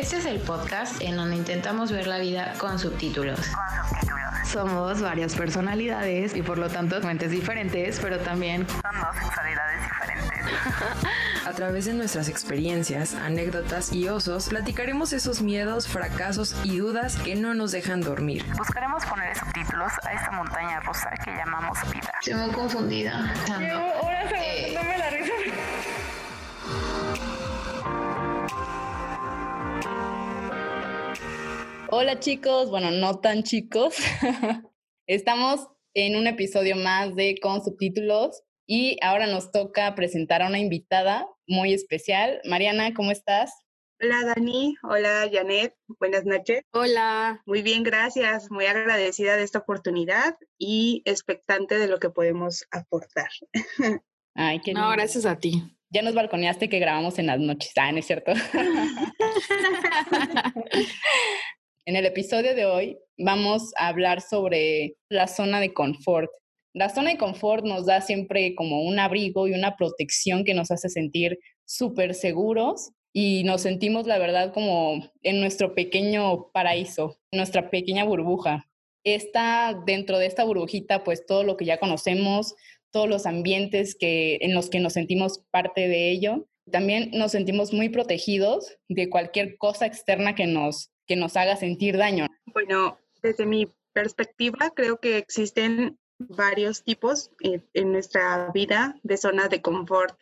Este es el podcast en donde intentamos ver la vida con subtítulos. Somos varias personalidades y por lo tanto mentes diferentes, pero también Son dos sexualidades diferentes. A través de nuestras experiencias, anécdotas y osos, platicaremos esos miedos, fracasos y dudas que no nos dejan dormir. Buscaremos poner subtítulos a esta montaña rusa que llamamos vida. Estoy muy confundida. Eh, la risa. Hola chicos, bueno, no tan chicos. Estamos en un episodio más de Con subtítulos y ahora nos toca presentar a una invitada muy especial. Mariana, ¿cómo estás? Hola Dani, hola Janet, buenas noches. Hola. Muy bien, gracias. Muy agradecida de esta oportunidad y expectante de lo que podemos aportar. Ay, qué No, lindo. gracias a ti. Ya nos balconeaste que grabamos en las noches. Ah, ¿no es cierto? en el episodio de hoy vamos a hablar sobre la zona de confort. La zona de confort nos da siempre como un abrigo y una protección que nos hace sentir súper seguros y nos sentimos, la verdad, como en nuestro pequeño paraíso, nuestra pequeña burbuja. Está dentro de esta burbujita, pues todo lo que ya conocemos, todos los ambientes que, en los que nos sentimos parte de ello. También nos sentimos muy protegidos de cualquier cosa externa que nos, que nos haga sentir daño. Bueno, desde mi perspectiva, creo que existen varios tipos eh, en nuestra vida de zonas de confort,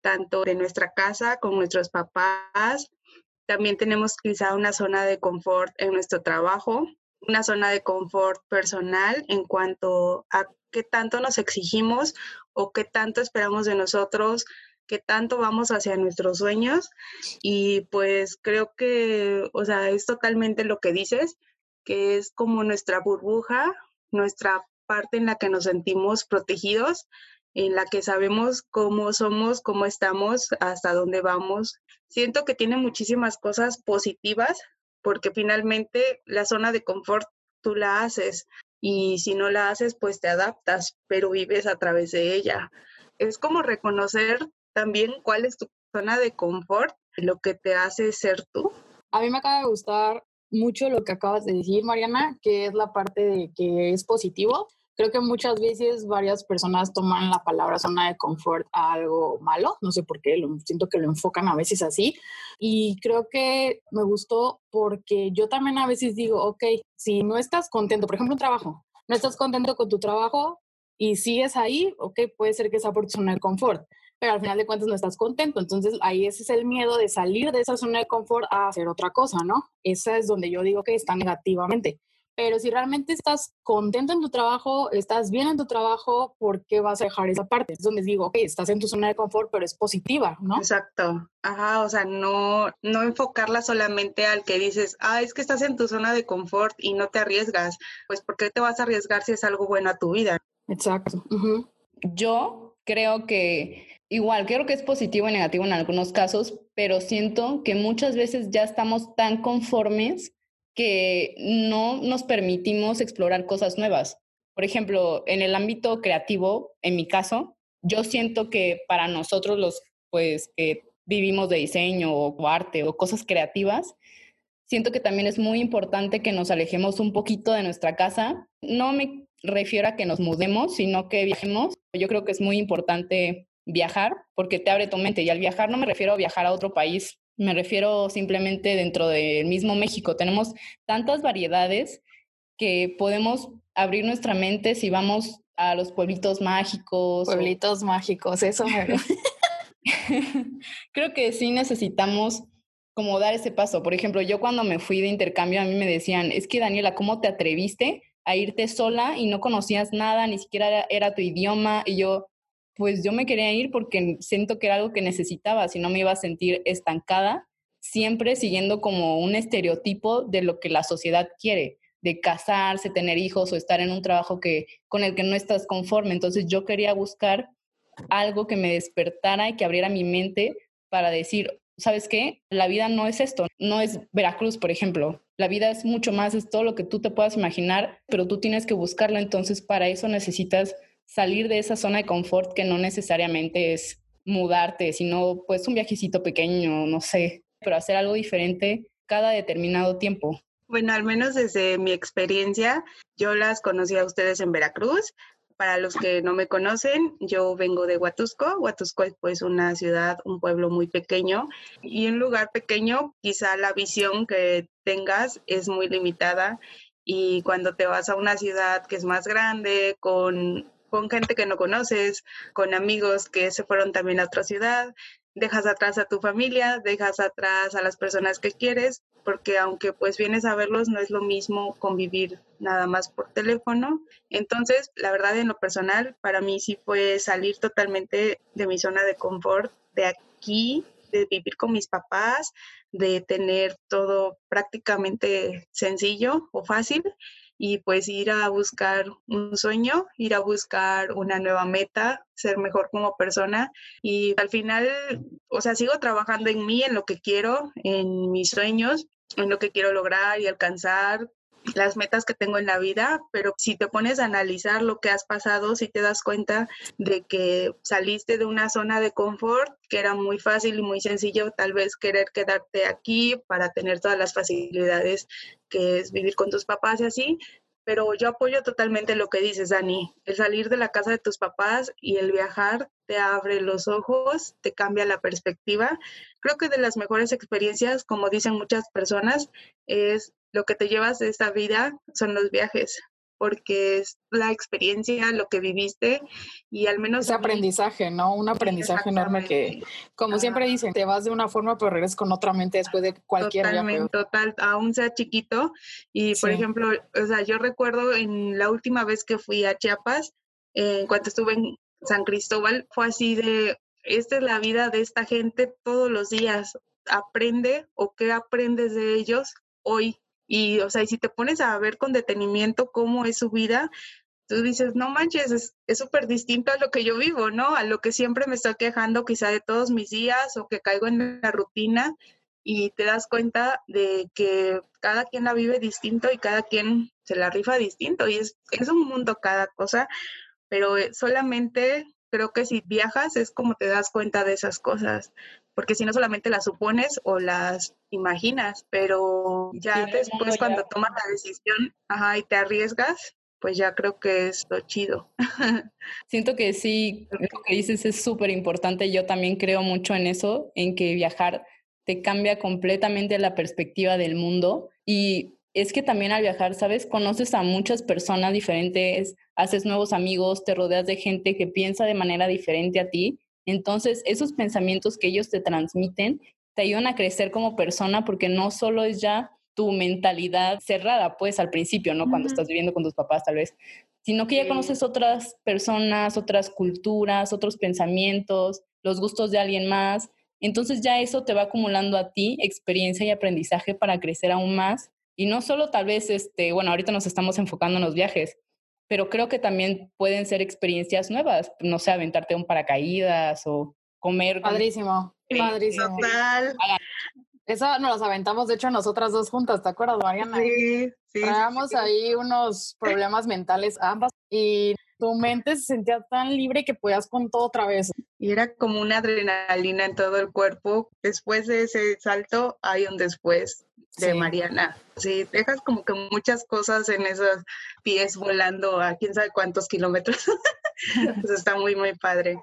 tanto de nuestra casa con nuestros papás. También tenemos quizá una zona de confort en nuestro trabajo, una zona de confort personal en cuanto a qué tanto nos exigimos o qué tanto esperamos de nosotros, qué tanto vamos hacia nuestros sueños. Y pues creo que, o sea, es totalmente lo que dices, que es como nuestra burbuja, nuestra parte en la que nos sentimos protegidos, en la que sabemos cómo somos, cómo estamos, hasta dónde vamos. Siento que tiene muchísimas cosas positivas porque finalmente la zona de confort tú la haces y si no la haces pues te adaptas, pero vives a través de ella. Es como reconocer también cuál es tu zona de confort, lo que te hace ser tú. A mí me acaba de gustar mucho lo que acabas de decir, Mariana, que es la parte de que es positivo. Creo que muchas veces varias personas toman la palabra zona de confort a algo malo, no sé por qué, lo, siento que lo enfocan a veces así. Y creo que me gustó porque yo también a veces digo, ok, si no estás contento, por ejemplo, un trabajo, no estás contento con tu trabajo y sigues ahí, ok, puede ser que sea por tu zona de confort, pero al final de cuentas no estás contento. Entonces ahí ese es el miedo de salir de esa zona de confort a hacer otra cosa, ¿no? Esa es donde yo digo que está negativamente. Pero si realmente estás contento en tu trabajo, estás bien en tu trabajo, ¿por qué vas a dejar esa parte? Es donde digo, ok, estás en tu zona de confort, pero es positiva, ¿no? Exacto. Ajá, o sea, no, no enfocarla solamente al que dices, ah, es que estás en tu zona de confort y no te arriesgas. Pues, ¿por qué te vas a arriesgar si es algo bueno a tu vida? Exacto. Yo creo que igual, creo que es positivo y negativo en algunos casos, pero siento que muchas veces ya estamos tan conformes que no nos permitimos explorar cosas nuevas. Por ejemplo, en el ámbito creativo, en mi caso, yo siento que para nosotros los pues que vivimos de diseño o arte o cosas creativas, siento que también es muy importante que nos alejemos un poquito de nuestra casa. No me refiero a que nos mudemos, sino que viajemos. Yo creo que es muy importante viajar porque te abre tu mente y al viajar no me refiero a viajar a otro país, me refiero simplemente dentro del mismo México. Tenemos tantas variedades que podemos abrir nuestra mente si vamos a los pueblitos mágicos. o- Pueblitos mágicos, eso me Creo que sí necesitamos como dar ese paso. Por ejemplo, yo cuando me fui de intercambio a mí me decían, es que Daniela, ¿cómo te atreviste a irte sola y no conocías nada, ni siquiera era, era tu idioma? Y yo, pues yo me quería ir porque siento que era algo que necesitaba, si no me iba a sentir estancada, siempre siguiendo como un estereotipo de lo que la sociedad quiere, de casarse, tener hijos o estar en un trabajo que, con el que no estás conforme. Entonces yo quería buscar algo que me despertara y que abriera mi mente para decir, ¿sabes qué? La vida no es esto, no es Veracruz, por ejemplo. La vida es mucho más, es todo lo que tú te puedas imaginar, pero tú tienes que buscarlo. Entonces, para eso necesitas salir de esa zona de confort que no necesariamente es mudarte, sino pues un viajecito pequeño, no sé, pero hacer algo diferente cada determinado tiempo? Bueno, al menos desde mi experiencia, yo las conocí a ustedes en Veracruz. Para los que no me conocen, yo vengo de Huatusco. Huatusco es pues una ciudad, un pueblo muy pequeño y un lugar pequeño, quizá la visión que tengas es muy limitada y cuando te vas a una ciudad que es más grande, con, con gente que no conoces, con amigos que se fueron también a otra ciudad, dejas atrás a tu familia, dejas atrás a las personas que quieres, porque aunque pues vienes a verlos, no es lo mismo convivir nada más por teléfono. Entonces, la verdad, en lo personal, para mí sí fue salir totalmente de mi zona de confort, de aquí, de vivir con mis papás, de tener todo prácticamente sencillo o fácil y pues ir a buscar un sueño, ir a buscar una nueva meta, ser mejor como persona. Y al final, o sea, sigo trabajando en mí, en lo que quiero, en mis sueños, en lo que quiero lograr y alcanzar, las metas que tengo en la vida, pero si te pones a analizar lo que has pasado, si te das cuenta de que saliste de una zona de confort, que era muy fácil y muy sencillo tal vez querer quedarte aquí para tener todas las facilidades que es vivir con tus papás y así, pero yo apoyo totalmente lo que dices, Dani. El salir de la casa de tus papás y el viajar te abre los ojos, te cambia la perspectiva. Creo que de las mejores experiencias, como dicen muchas personas, es lo que te llevas de esta vida son los viajes porque es la experiencia, lo que viviste y al menos... Ese aprendizaje, ¿no? Un aprendizaje enorme que, como siempre dicen, te vas de una forma pero regresas con otra mente después de cualquier Totalmente, total, aún sea chiquito. Y, por ejemplo, o sea, yo recuerdo en la última vez que fui a Chiapas, en cuanto estuve en San Cristóbal, fue así de, esta es la vida de esta gente todos los días. Aprende o qué aprendes de ellos hoy y, o sea, y si te pones a ver con detenimiento cómo es su vida, tú dices, no manches, es súper distinto a lo que yo vivo, ¿no? A lo que siempre me estoy quejando quizá de todos mis días o que caigo en la rutina y te das cuenta de que cada quien la vive distinto y cada quien se la rifa distinto y es, es un mundo cada cosa, pero eh, solamente creo que si viajas es como te das cuenta de esas cosas porque si no solamente las supones o las imaginas, pero ya después cuando tomas la decisión ajá, y te arriesgas, pues ya creo que es lo chido. Siento que sí, lo que dices es súper importante. Yo también creo mucho en eso, en que viajar te cambia completamente la perspectiva del mundo. Y es que también al viajar, ¿sabes? Conoces a muchas personas diferentes, haces nuevos amigos, te rodeas de gente que piensa de manera diferente a ti entonces, esos pensamientos que ellos te transmiten te ayudan a crecer como persona porque no solo es ya tu mentalidad cerrada, pues al principio, ¿no? Cuando estás viviendo con tus papás tal vez, sino que ya conoces otras personas, otras culturas, otros pensamientos, los gustos de alguien más. Entonces ya eso te va acumulando a ti experiencia y aprendizaje para crecer aún más. Y no solo tal vez, este, bueno, ahorita nos estamos enfocando en los viajes, pero creo que también pueden ser experiencias nuevas, no sé, aventarte un paracaídas o comer. Padrísimo, padrísimo. Total. Eso nos las aventamos, de hecho, nosotras dos juntas, ¿te acuerdas, Mariana? Sí, sí. Traíamos ahí unos problemas mentales ambas y tu mente se sentía tan libre que podías con todo otra vez. Y era como una adrenalina en todo el cuerpo. Después de ese salto hay un después de Mariana. Sí, dejas como que muchas cosas en esos pies volando a quién sabe cuántos kilómetros. pues está muy, muy padre.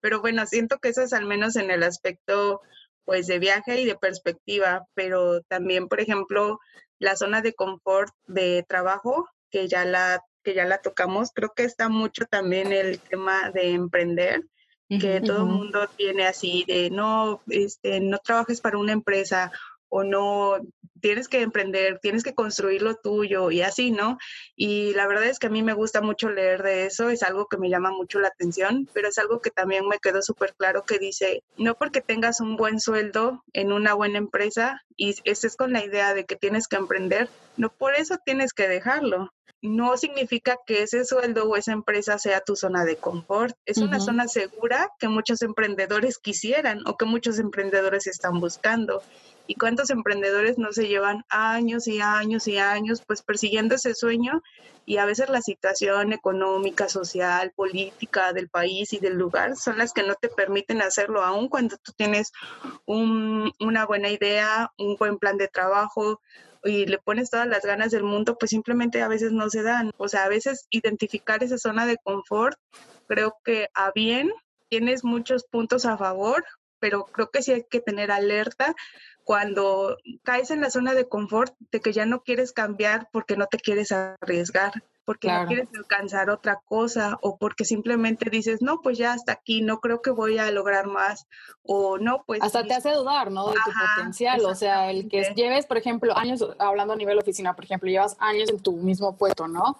Pero bueno, siento que eso es al menos en el aspecto pues de viaje y de perspectiva, pero también, por ejemplo, la zona de confort de trabajo, que ya la, que ya la tocamos, creo que está mucho también el tema de emprender que todo el mundo tiene así de no, este, no trabajes para una empresa o no, tienes que emprender, tienes que construir lo tuyo y así, ¿no? Y la verdad es que a mí me gusta mucho leer de eso, es algo que me llama mucho la atención, pero es algo que también me quedó súper claro que dice, no porque tengas un buen sueldo en una buena empresa y estés con la idea de que tienes que emprender, no por eso tienes que dejarlo. No significa que ese sueldo o esa empresa sea tu zona de confort. Es una zona segura que muchos emprendedores quisieran o que muchos emprendedores están buscando. ¿Y cuántos emprendedores no se llevan años y años y años pues persiguiendo ese sueño? Y a veces la situación económica, social, política del país y del lugar son las que no te permiten hacerlo, aun cuando tú tienes una buena idea, un buen plan de trabajo, y le pones todas las ganas del mundo, pues simplemente a veces no se dan. O sea, a veces identificar esa zona de confort, creo que a bien tienes muchos puntos a favor, pero creo que sí hay que tener alerta cuando caes en la zona de confort de que ya no quieres cambiar porque no te quieres arriesgar porque no quieres alcanzar otra cosa o porque simplemente dices, no, pues ya hasta aquí, no creo que voy a lograr más o no, pues... Hasta te hace dudar, ¿no? De tu potencial, o sea, el que lleves, por ejemplo, años, hablando a nivel oficina, por ejemplo, llevas años en tu mismo puesto, ¿no?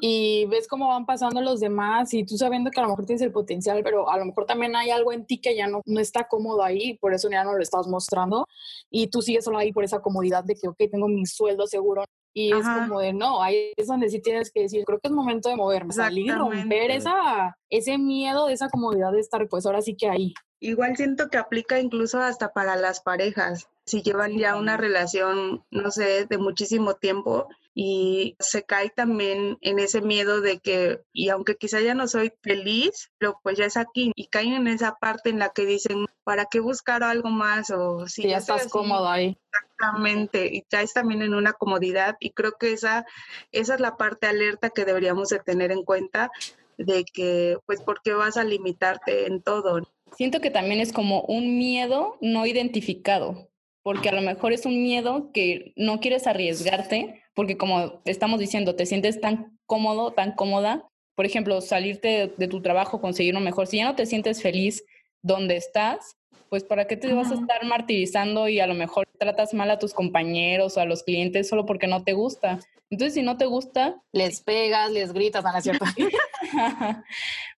Y ves cómo van pasando los demás y tú sabiendo que a lo mejor tienes el potencial, pero a lo mejor también hay algo en ti que ya no, no está cómodo ahí, por eso ya no lo estás mostrando y tú sigues solo ahí por esa comodidad de que, ok, tengo mi sueldo seguro, y es como de, no, ahí es donde sí tienes que decir, creo que es momento de moverme, salir, romper esa, ese miedo, esa comodidad de estar, pues ahora sí que ahí. Igual siento que aplica incluso hasta para las parejas. Si llevan ya una relación, no sé, de muchísimo tiempo y se cae también en ese miedo de que, y aunque quizá ya no soy feliz, pero pues ya es aquí y caen en esa parte en la que dicen, ¿para qué buscar algo más? O si ya estás cómodo ahí. Exactamente, y caes también en una comodidad y creo que esa, esa es la parte alerta que deberíamos de tener en cuenta de que, pues, ¿por qué vas a limitarte en todo? Siento que también es como un miedo no identificado, porque a lo mejor es un miedo que no quieres arriesgarte, porque como estamos diciendo, te sientes tan cómodo, tan cómoda, por ejemplo, salirte de, tu trabajo, conseguir lo mejor, si ya no te sientes feliz donde estás, pues ¿para qué te vas a estar martirizando y a lo mejor tratas mal a tus compañeros o a los clientes solo porque no te gusta? Entonces, si no te gusta... Les pegas, les gritas, ¿no es cierto?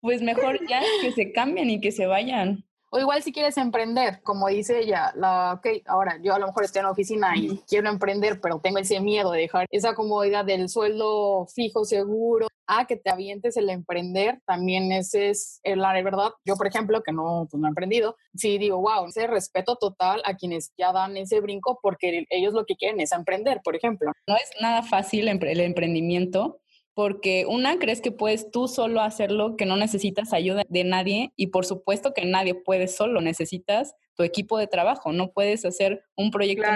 pues mejor ya que se cambien y que se vayan. O igual si quieres emprender, como dice ella, la, ok, ahora yo a lo mejor estoy en la oficina y quiero emprender, pero tengo ese miedo de dejar esa comodidad del sueldo fijo, seguro, a que te avientes el emprender, también ese es la verdad. Yo, por ejemplo, que no, pues no he emprendido, sí digo, wow, ese respeto total a quienes ya dan ese brinco porque ellos lo que quieren es emprender, por ejemplo. No es nada fácil el emprendimiento porque una, crees que puedes tú solo hacerlo, que no necesitas ayuda de nadie y por supuesto que nadie puede solo, necesitas tu equipo de trabajo, no puedes hacer un proyecto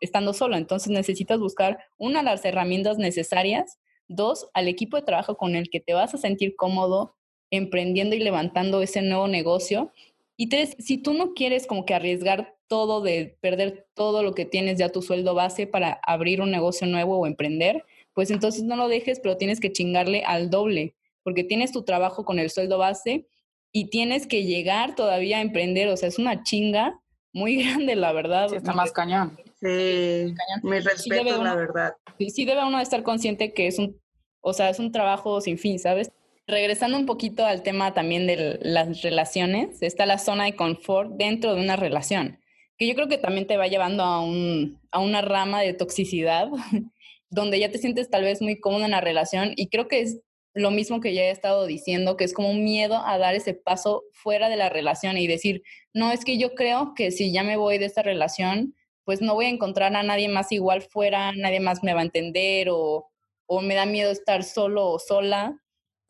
estando solo, entonces necesitas buscar una, las herramientas necesarias, dos, al equipo de trabajo con el que te vas a sentir cómodo emprendiendo y levantando ese nuevo negocio. Y tres, si tú no quieres como que arriesgar todo de perder todo lo que tienes ya tu sueldo base para abrir un negocio nuevo o emprender, pues entonces no lo dejes, pero tienes que chingarle al doble, porque tienes tu trabajo con el sueldo base y tienes que llegar todavía a emprender, o sea, es una chinga muy grande, la verdad. Sí, está más cañón. Sí, me respeto, la verdad. Sí, sí debe uno estar consciente que es un, o sea, es un trabajo sin fin, ¿sabes? Regresando un poquito al tema también de las relaciones, está la zona de confort dentro de una relación, que yo creo que también te va llevando a, un, a una rama de toxicidad donde ya te sientes tal vez muy cómodo en la relación y creo que es lo mismo que ya he estado diciendo, que es como un miedo a dar ese paso fuera de la relación y decir, no, es que yo creo que si ya me voy de esta relación, pues no voy a encontrar a nadie más igual fuera, nadie más me va a entender o, o me da miedo estar solo o sola.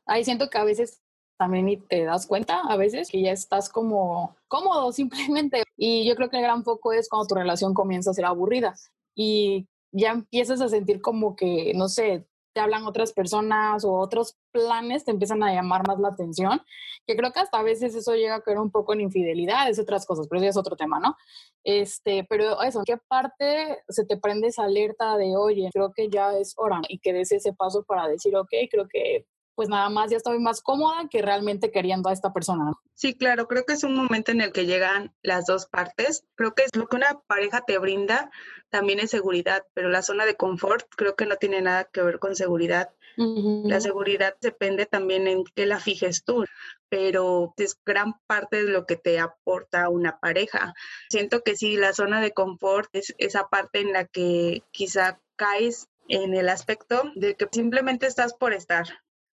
Ahí siento que a veces también te das cuenta, a veces que ya estás como cómodo simplemente. Y yo creo que el gran foco es cuando tu relación comienza a ser aburrida. Y ya empiezas a sentir como que, no sé, te hablan otras personas o otros planes te empiezan a llamar más la atención, que creo que hasta a veces eso llega a caer un poco en infidelidades, otras cosas, pero eso es otro tema, ¿no? Este, pero eso, ¿qué parte se te prende esa alerta de, oye, creo que ya es hora y que des ese paso para decir, ok, creo que pues nada más ya estoy más cómoda que realmente queriendo a esta persona. Sí, claro, creo que es un momento en el que llegan las dos partes. Creo que es lo que una pareja te brinda también es seguridad, pero la zona de confort creo que no tiene nada que ver con seguridad. La seguridad depende también en qué la fijes tú, pero es gran parte de lo que te aporta una pareja. Siento que sí, la zona de confort es esa parte en la que quizá caes en el aspecto de que simplemente estás por estar,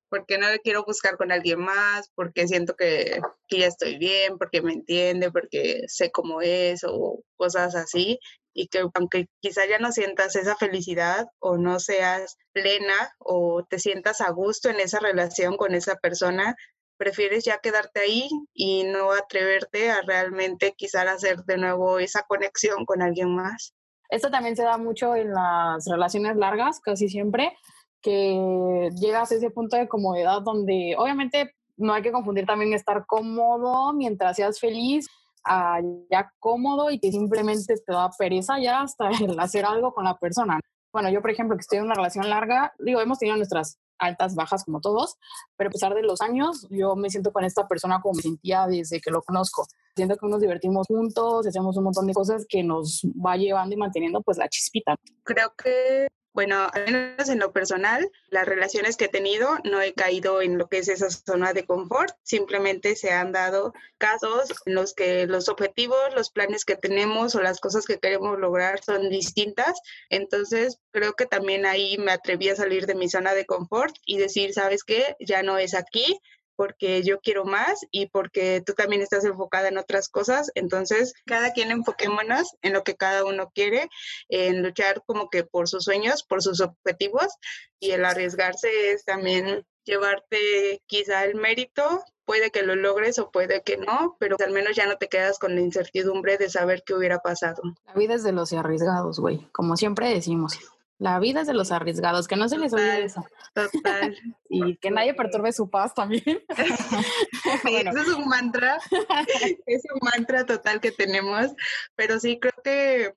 porque no le quiero buscar con alguien más, porque siento que, que, ya estoy bien, porque me entiende, porque sé cómo es o cosas así. Y que aunque quizá ya no sientas esa felicidad o no seas plena o te sientas a gusto en esa relación con esa persona, prefieres ya quedarte ahí y no atreverte a realmente quizá hacer de nuevo esa conexión con alguien más. Esto también se da mucho en las relaciones largas, casi siempre, que llegas a ese punto de comodidad donde obviamente no hay que confundir también estar cómodo mientras seas feliz a ya cómodo y que simplemente te da pereza ya hasta el hacer algo con la persona. Bueno, yo por ejemplo que estoy en una relación larga, digo, hemos tenido nuestras altas, bajas como todos, pero a pesar de los años, yo me siento con esta persona como me sentía desde que lo conozco. Siento que nos divertimos juntos, hacemos un montón de cosas que nos va llevando y manteniendo pues la chispita. Creo que bueno, en lo personal, las relaciones que he tenido no he caído en lo que es esa zona de confort, simplemente se han dado casos en los que los objetivos, los planes que tenemos o las cosas que queremos lograr son distintas, entonces creo que también ahí me atreví a salir de mi zona de confort y decir, ¿sabes qué? Ya no es aquí, porque yo quiero más y porque tú también estás enfocada en otras cosas. Entonces, cada quien enfoquémonos en lo que cada uno quiere, en luchar como que por sus sueños, por sus objetivos y el arriesgarse es también llevarte quizá el mérito, puede que lo logres o puede que no, pero al menos ya no te quedas con la incertidumbre de saber qué hubiera pasado. La vida es de los arriesgados, güey, como siempre decimos. La vida es de los arriesgados, que no se les olvide eso. Total. y que nadie perturbe su paz también. Eso es un mantra, es un mantra total que tenemos, pero sí creo que,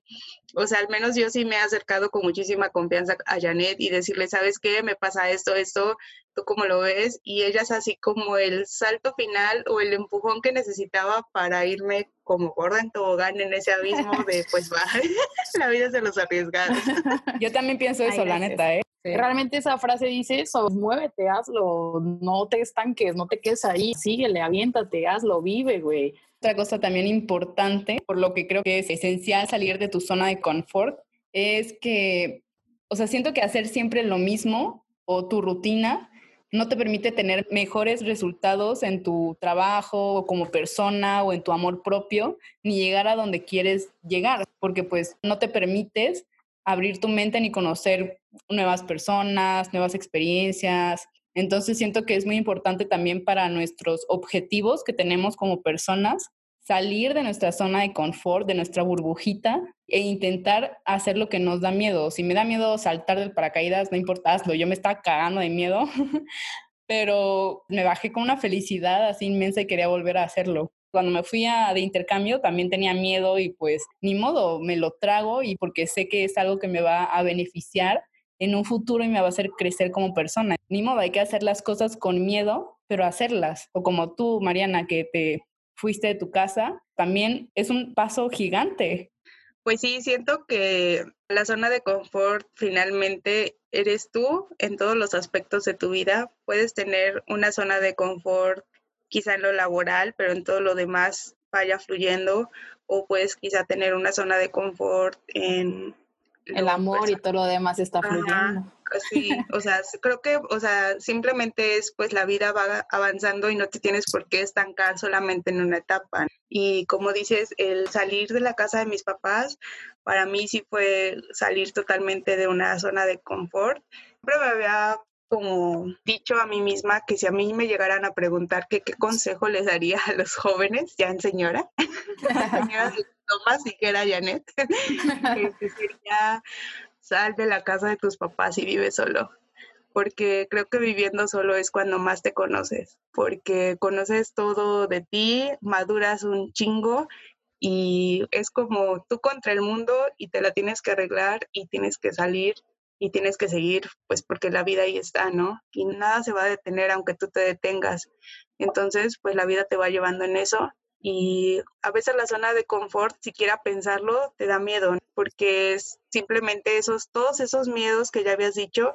o sea, al menos yo sí me he acercado con muchísima confianza a Janet y decirle, ¿sabes qué? Me pasa esto, esto, tú cómo lo ves, y ella es así como el salto final o el empujón que necesitaba para irme como gorda en tobogán en ese abismo de pues va, la vida se los arriesgados. Yo también pienso eso, la neta, ¿eh? Realmente esa frase dice eso, muévete, hazlo, no te estanques, no te quedes ahí, síguele, aviéntate, hazlo, vive, güey. Otra cosa también importante, por lo que creo que es esencial salir de tu zona de confort, es que, o sea, siento que hacer siempre lo mismo o tu rutina no te permite tener mejores resultados en tu trabajo como persona o en tu amor propio, ni llegar a donde quieres llegar, porque pues no te permites abrir tu mente ni conocer nuevas personas, nuevas experiencias. Entonces siento que es muy importante también para nuestros objetivos que tenemos como personas salir de nuestra zona de confort, de nuestra burbujita e intentar hacer lo que nos da miedo. Si me da miedo saltar del paracaídas, no importa, hazlo. Yo me estaba cagando de miedo, pero me bajé con una felicidad así inmensa y quería volver a hacerlo. Cuando me fui a, de intercambio también tenía miedo y pues ni modo, me lo trago y porque sé que es algo que me va a beneficiar en un futuro y me va a hacer crecer como persona. Ni modo, hay que hacer las cosas con miedo, pero hacerlas. O como tú, Mariana, que te fuiste de tu casa, también es un paso gigante. Pues sí, siento que la zona de confort finalmente eres tú en todos los aspectos de tu vida. Puedes tener una zona de confort quizá en lo laboral, pero en todo lo demás vaya fluyendo, o puedes quizá tener una zona de confort en... El amor y todo lo demás está fluyendo. Sí, o sea, creo que, o sea, simplemente es pues la vida va avanzando y no te tienes por qué estancar solamente en una etapa. Y como dices, el salir de la casa de mis papás, para mí sí fue salir totalmente de una zona de confort. Siempre me había como dicho a mí misma que si a mí me llegaran a preguntar qué consejo les daría a los jóvenes, ya en señora, y que era Janet, que sería sal de la casa de tus papás y vive solo, porque creo que viviendo solo es cuando más te conoces, porque conoces todo de ti, maduras un chingo y es como tú contra el mundo y te la tienes que arreglar y tienes que salir y tienes que seguir, pues porque la vida ahí está, ¿no? Y nada se va a detener aunque tú te detengas. Entonces, pues la vida te va llevando en eso y a veces la zona de confort, siquiera pensarlo, te da miedo, porque es simplemente esos, todos esos miedos que ya habías dicho,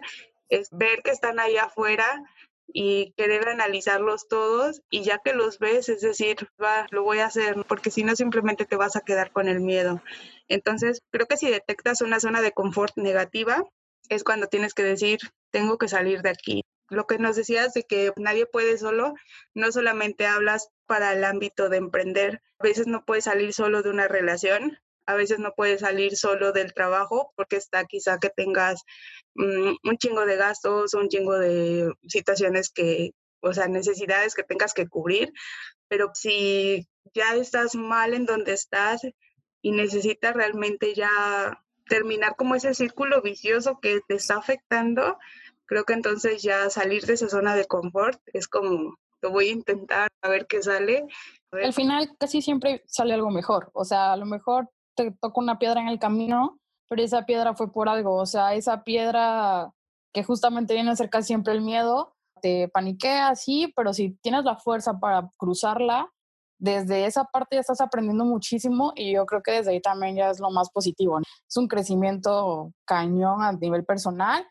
es ver que están ahí afuera y querer analizarlos todos y ya que los ves, es decir, va, lo voy a hacer, porque si no simplemente te vas a quedar con el miedo. Entonces, creo que si detectas una zona de confort negativa, es cuando tienes que decir, tengo que salir de aquí. Lo que nos decías de que nadie puede solo, no solamente hablas para el ámbito de emprender, a veces no puedes salir solo de una relación, a veces no puedes salir solo del trabajo porque está quizá que tengas mm, un chingo de gastos, un chingo de situaciones que, o sea, necesidades que tengas que cubrir, pero si ya estás mal en donde estás y necesitas realmente ya terminar como ese círculo vicioso que te está afectando, creo que entonces ya salir de esa zona de confort es como, lo voy a intentar a ver qué sale. Al final casi siempre sale algo mejor, o sea, a lo mejor te toca una piedra en el camino, pero esa piedra fue por algo, o sea, esa piedra que justamente viene a ser casi siempre el miedo, te paniquea, sí, pero si tienes la fuerza para cruzarla, desde esa parte ya estás aprendiendo muchísimo y yo creo que desde ahí también ya es lo más positivo. Es un crecimiento cañón a nivel personal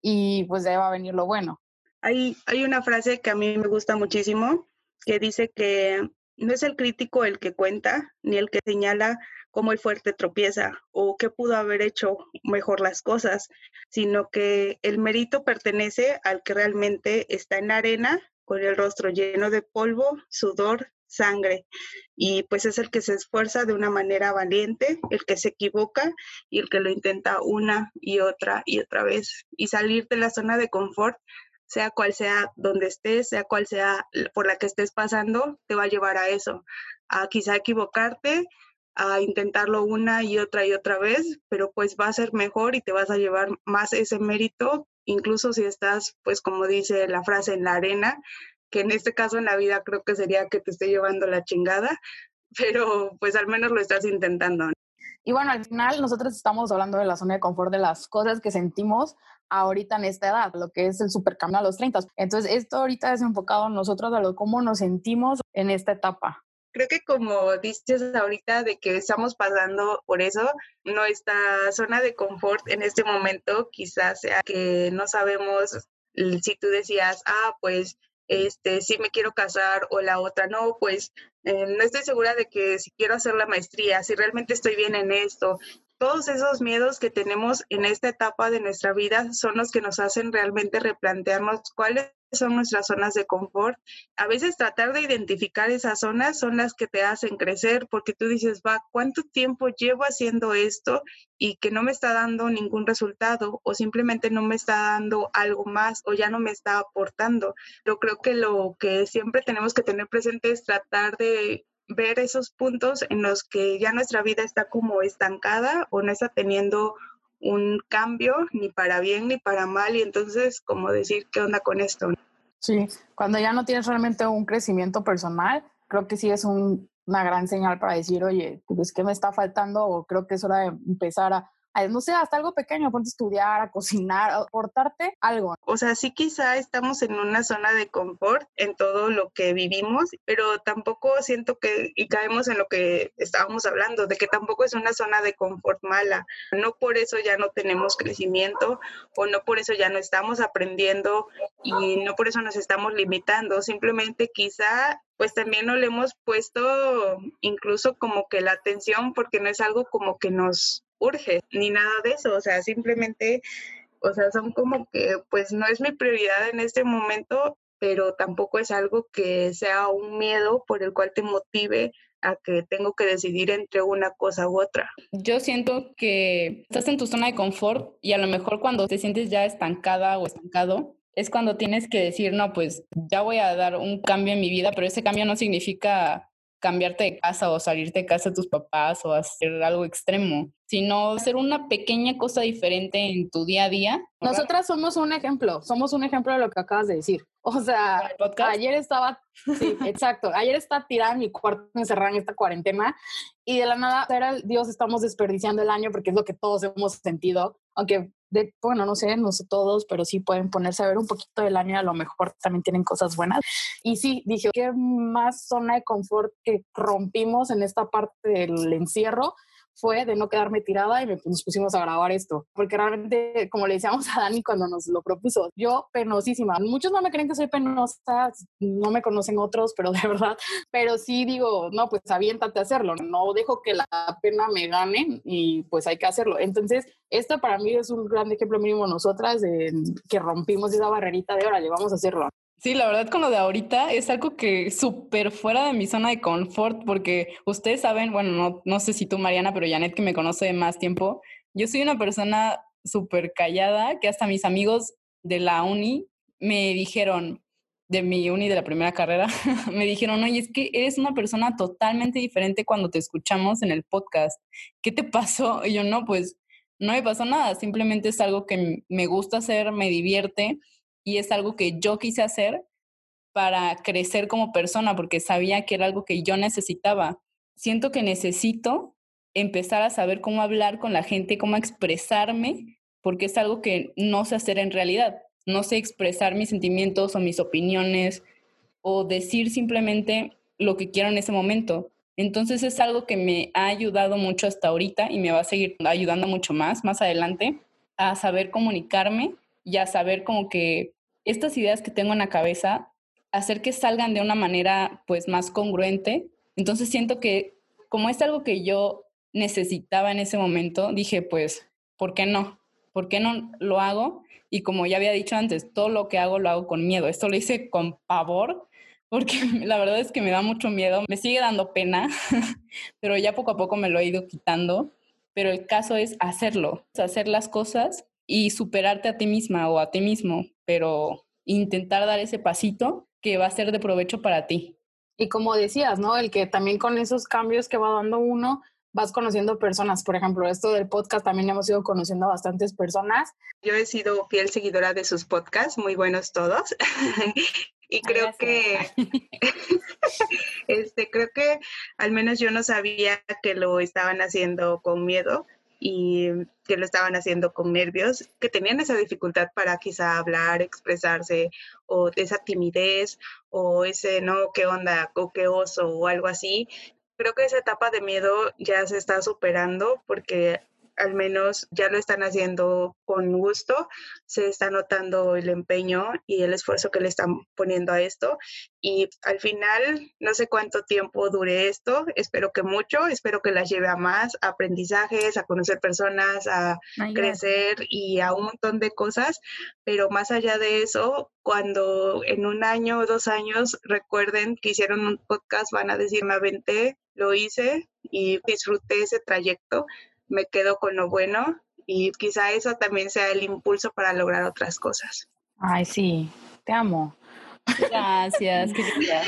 y pues de ahí va a venir lo bueno. Hay, una frase que a mí me gusta muchísimo que dice que no es el crítico el que cuenta, ni el que señala cómo el fuerte tropieza o qué pudo haber hecho mejor las cosas, sino que el mérito pertenece al que realmente está en la arena con el rostro lleno de polvo, sudor, sangre y pues es el que se esfuerza de una manera valiente, el que se equivoca y el que lo intenta una y otra y otra vez y salir de la zona de confort sea cual sea donde estés, sea cual sea por la que estés pasando, te va a llevar a eso, a quizá equivocarte, a intentarlo una y otra y otra vez, pero pues va a ser mejor y te vas a llevar más ese mérito, incluso si estás, pues como dice la frase, en la arena, que en este caso en la vida creo que sería que te esté llevando la chingada, pero pues al menos lo estás intentando. Y bueno, al final nosotros estamos hablando de la zona de confort, de las cosas que sentimos ahorita en esta edad, lo que es el supercambio a los 30. Entonces, esto ahorita es enfocado en nosotros, a lo cómo nos sentimos en esta etapa creo que como dices ahorita de que estamos pasando por eso, nuestra zona de confort en este momento quizás sea que no sabemos si tú decías, ah, pues este, sí me quiero casar o la otra no, pues eh, no estoy segura de que si quiero hacer la maestría, si realmente estoy bien en esto. Todos esos miedos que tenemos en esta etapa de nuestra vida son los que nos hacen realmente replantearnos cuáles son nuestras zonas de confort. A veces tratar de identificar esas zonas son las que te hacen crecer porque tú dices, va, ¿cuánto tiempo llevo haciendo esto y que no me está dando ningún resultado o simplemente no me está dando algo más o ya no me está aportando? Yo creo que lo que siempre tenemos que tener presente es tratar de ver esos puntos en los que ya nuestra vida está como estancada o no está teniendo un cambio ni para bien ni para mal y entonces como decir qué onda con esto. Sí, cuando ya no tienes realmente un crecimiento personal, creo que sí es una gran señal para decir, oye, pues qué me está faltando o creo que es hora de empezar a no sé, hasta algo pequeño, ponte a estudiar, a cocinar, a aportarte algo. O sea, sí quizá estamos en una zona de confort en todo lo que vivimos, pero tampoco siento que, y caemos en lo que estábamos hablando, de que tampoco es una zona de confort mala. No por eso ya no tenemos crecimiento o no por eso ya no estamos aprendiendo y no por eso nos estamos limitando. Simplemente quizá pues también no le hemos puesto incluso como que la atención porque no es algo como que nos urge ni nada de eso, o sea, simplemente, o sea, son como que pues no es mi prioridad en este momento, pero tampoco es algo que sea un miedo por el cual te motive a que tengo que decidir entre una cosa u otra. Yo siento que estás en tu zona de confort y a lo mejor cuando te sientes ya estancada o estancado, es cuando tienes que decir, no, pues ya voy a dar un cambio en mi vida, pero ese cambio no significa cambiarte de casa o salirte de casa de tus papás o hacer algo extremo, sino hacer una pequeña cosa diferente en tu día a día. Nosotras somos un ejemplo, somos un ejemplo de lo que acabas de decir. O sea, ayer estaba, sí, exacto, ayer estaba tirada en mi cuarto encerrada en esta cuarentena y de la nada era Dios, estamos desperdiciando el año porque es lo que todos hemos sentido, aunque de, bueno, no sé, no sé todos, pero sí pueden ponerse a ver un poquito del año, a lo mejor también tienen cosas buenas. Y sí, dije, ¿qué más zona de confort que rompimos en esta parte del encierro? Fue de no quedarme tirada y nos pusimos a grabar esto, porque realmente, como le decíamos a Dani cuando nos lo propuso, yo penosísima. Muchos no me creen que soy penosa, no me conocen otros, pero de verdad, pero sí digo, no, pues aviéntate a hacerlo, no dejo que la pena me gane y pues hay que hacerlo. Entonces, esto para mí es un gran ejemplo mínimo nosotras de que rompimos esa barrerita de ahora, vamos a hacerlo. Sí, la verdad con lo de ahorita es algo que súper fuera de mi zona de confort, porque ustedes saben, bueno, no, no sé si tú, Mariana, pero Janet, que me conoce más tiempo, yo soy una persona súper callada, que hasta mis amigos de la uni me dijeron, de mi uni de la primera carrera, me dijeron, oye, es que eres una persona totalmente diferente cuando te escuchamos en el podcast. ¿Qué te pasó? Y yo, no, pues no me pasó nada, simplemente es algo que me gusta hacer, me divierte y es algo que yo quise hacer para crecer como persona porque sabía que era algo que yo necesitaba. Siento que necesito empezar a saber cómo hablar con la gente, cómo expresarme, porque es algo que no sé hacer en realidad. No sé expresar mis sentimientos o mis opiniones o decir simplemente lo que quiero en ese momento. Entonces es algo que me ha ayudado mucho hasta ahorita y me va a seguir ayudando mucho más más adelante a saber comunicarme y a saber como que estas ideas que tengo en la cabeza, hacer que salgan de una manera pues más congruente. Entonces siento que como es algo que yo necesitaba en ese momento, dije pues, ¿por qué no? ¿Por qué no lo hago? Y como ya había dicho antes, todo lo que hago lo hago con miedo. Esto lo hice con pavor, porque la verdad es que me da mucho miedo, me sigue dando pena, pero ya poco a poco me lo he ido quitando. Pero el caso es hacerlo, hacer las cosas y superarte a ti misma o a ti mismo, pero intentar dar ese pasito que va a ser de provecho para ti. Y como decías, ¿no? El que también con esos cambios que va dando uno, vas conociendo personas. Por ejemplo, esto del podcast también hemos ido conociendo a bastantes personas. Yo he sido fiel seguidora de sus podcasts, muy buenos todos. y creo que este creo que al menos yo no sabía que lo estaban haciendo con miedo y que lo estaban haciendo con nervios, que tenían esa dificultad para quizá hablar, expresarse, o esa timidez, o ese no, qué onda, o qué oso, o algo así. Creo que esa etapa de miedo ya se está superando porque al menos ya lo están haciendo con gusto, se está notando el empeño y el esfuerzo que le están poniendo a esto. Y al final, no sé cuánto tiempo dure esto, espero que mucho, espero que las lleve a más aprendizajes, a conocer personas, a crecer y a un montón de cosas, pero más allá de eso, cuando en un año o dos años recuerden que hicieron un podcast, van a decir, me aventé, lo hice y disfruté ese trayecto me quedo con lo bueno y quizá eso también sea el impulso para lograr otras cosas. Ay, sí, te amo. Gracias, querida.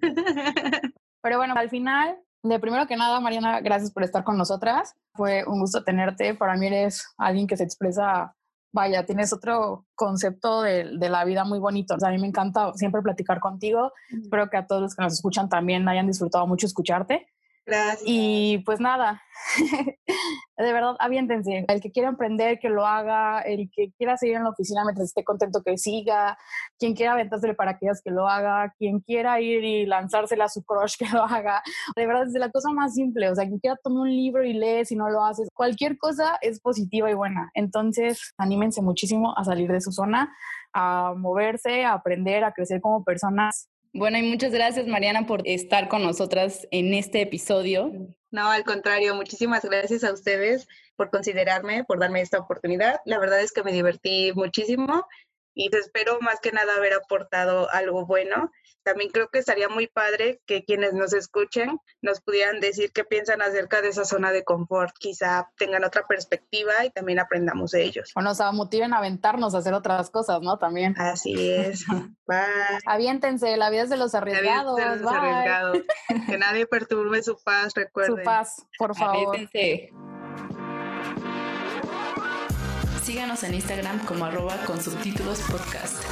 Pero bueno, al final, de primero que nada, Mariana, gracias por estar con nosotras. Fue un gusto tenerte. Para mí eres alguien que se expresa, vaya, tienes otro concepto de, de la vida muy bonito. O sea, a mí me encanta siempre platicar contigo. Espero que a todos los que nos escuchan también hayan disfrutado mucho escucharte. Gracias. Y pues nada, de verdad, aviéntense. El que quiera emprender, que lo haga. El que quiera seguir en la oficina mientras esté contento, que siga. Quien quiera aventársele paracaídas, que lo haga. Quien quiera ir y lanzársela a su crush, que lo haga. De verdad, es la cosa más simple. O sea, quien quiera tomar un libro y lee si no lo haces. Cualquier cosa es positiva y buena. Entonces, anímense muchísimo a salir de su zona, a moverse, a aprender, a crecer como personas bueno, y muchas gracias Mariana por estar con nosotras en este episodio. No, al contrario, muchísimas gracias a ustedes por considerarme, por darme esta oportunidad. La verdad es que me divertí muchísimo y espero más que nada haber aportado algo bueno. También creo que estaría muy padre que quienes nos escuchen nos pudieran decir qué piensan acerca de esa zona de confort. Quizá tengan otra perspectiva y también aprendamos de ellos. O nos motiven a aventarnos a hacer otras cosas, ¿no? También. Así es. Bye. Aviéntense, la vida es de los arriesgados. La vida es de los arriesgados. que nadie perturbe su paz, recuerden. Su paz, por favor. Aviéntense. Síganos en Instagram como arroba con subtítulos podcast.